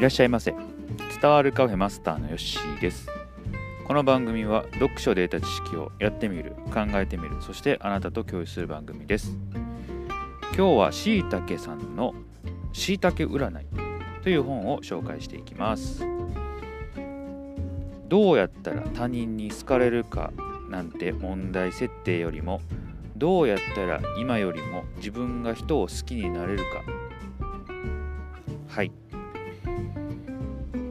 いらっしゃいませ。伝わるカフェマスターのヨッシーです。この番組は読書で得た知識をやってみる考えてみるそしてあなたと共有する番組です。今日はしいたけさんのしいたけ占いという本を紹介していきます。どうやったら他人に好かれるかなんて問題設定よりもどうやったら今よりも自分が人を好きになれるか。はい。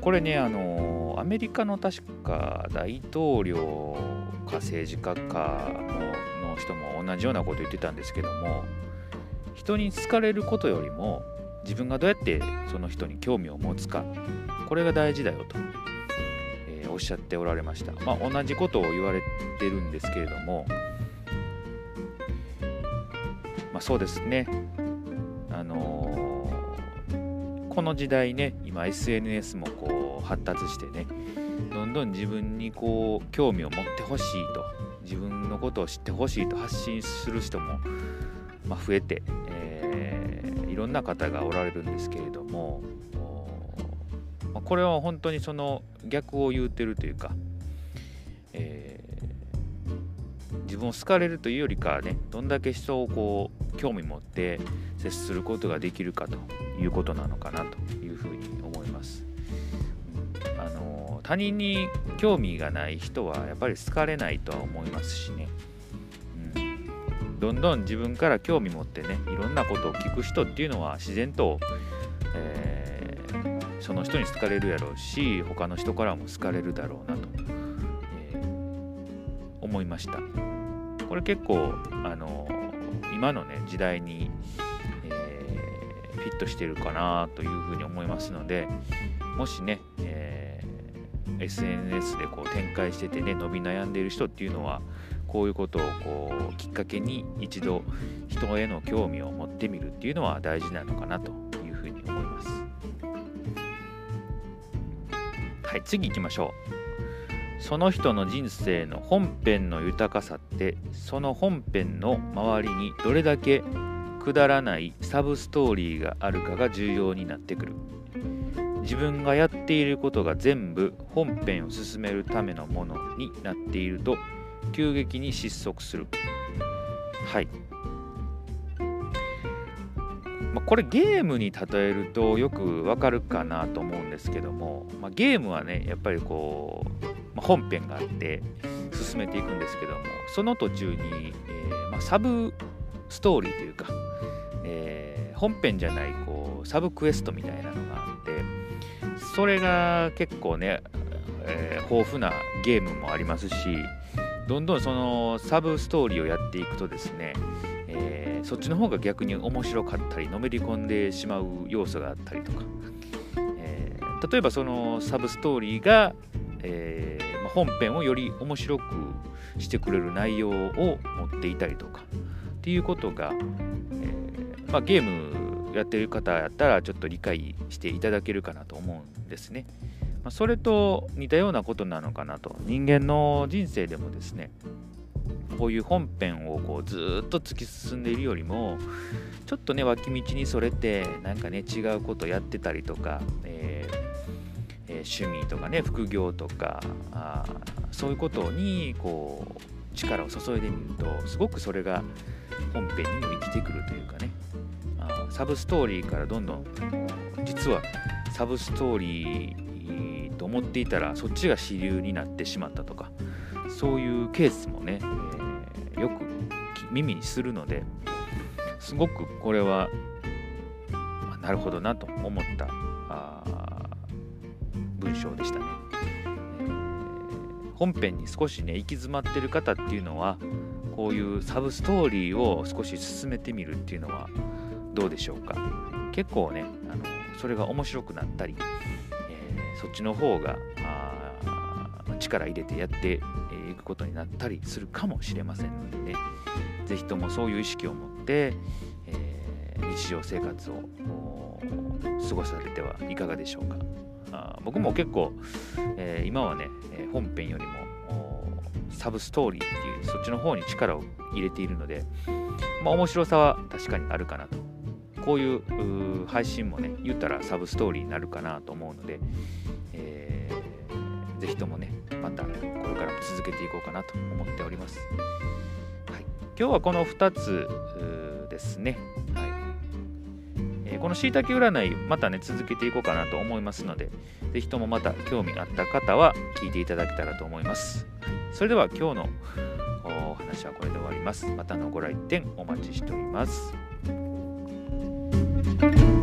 これねあのアメリカの確か大統領か政治家かのの人も同じようなこと言ってたんですけども人に好かれることよりも自分がどうやってその人に興味を持つかこれが大事だよと、えー、おっしゃっておられました、まあ、同じことを言われてるんですけれどもまあそうですね。この時代ね今 SNS もこう発達してねどんどん自分にこう興味を持ってほしいと自分のことを知ってほしいと発信する人も、まあ、増えて、えー、いろんな方がおられるんですけれどもこれは本当にその逆を言うてるというか、えー、自分を好かれるというよりかはねどんだけ人をこう興味持って接することができるかということなのかなというふうに思います。あの他人に興味がない人はやっぱり好かれないとは思いますしね、うん、どんどん自分から興味持ってねいろんなことを聞く人っていうのは自然と、えー、その人に好かれるやろうし他の人からも好かれるだろうなと、えー、思いました。これ結構あの今のね時代にえーフィットしてるかなというふうに思いますのでもしね、えー、SNS でこう展開しててね伸び悩んでいる人っていうのはこういうことをこうきっかけに一度人への興味を持ってみるっていうのは大事なのかなというふうに思います。はい次行きましょう。その人の人生の本編の豊かさってその本編の周りにどれだけくだらないサブストーリーがあるかが重要になってくる。自分がやっていることが全部本編を進めるためのものになっていると急激に失速する。はい、まあ、これゲームに例えるとよくわかるかなと思うんですけども、まあ、ゲームはねやっぱりこう、まあ、本編があって進めていくんですけどもその途中に、えー、まあ、サブストーリーというかえー、本編じゃないこうサブクエストみたいなのがあってそれが結構ね、えー、豊富なゲームもありますしどんどんそのサブストーリーをやっていくとですね、そっちの方が逆に面白かったりのめり込んでしまう要素があったりとか、えー、例えばそのサブストーリーが、えー、本編をより面白くしてくれる内容を持っていたりとか。っていうことが、えまあ、ゲームやってる方やったらちょっと理解していただけるかなと思うんですね。まあ、それと似たようなことなのかなと。人間の人生でもですねこういう本編をこうずっと突き進んでいるよりもちょっとね脇道にそれてなんかね違うことやってたりとか、えーえー、趣味とかね副業とかあそういうことにこう力を注いでみるとすごくそれが本編にも生きてくるというかね。あサブストーリーからどんどん実はサブストーリーと思っていたらそっちが主流になってしまったとかそういうケースもね、耳にするのですごくこれはなるほどなと思った文章でしたね、本編に少しね行き詰まってる方っていうのはこういうサブストーリーを少し進めてみるっていうのはどうでしょうか。結構ねあのそれが面白くなったり、えー、そっちの方が力入れてやっていくことになったりするかもしれませんのでね。是非ともそういう意識を持って、えー、日常生活を過ごされてはいかがでしょうか。あ僕も結構、えー、今はねえ本編よりもサブストーリーっていうそっちの方に力を入れているので、まあ、面白さは確かにあるかなと。こういう配信もね言ったらサブストーリーになるかなと思うので、えー、ぜひともねまたこれからも続けていこうかなと思っております、今日はこの2つですね、はい。えー、このしいたけ占いまたね続けていこうかなと思いますので是非ともまた興味あった方は聞いていただけたらと思います、はい、それでは今日のお話はこれで終わります。またのご来店お待ちしております。thank you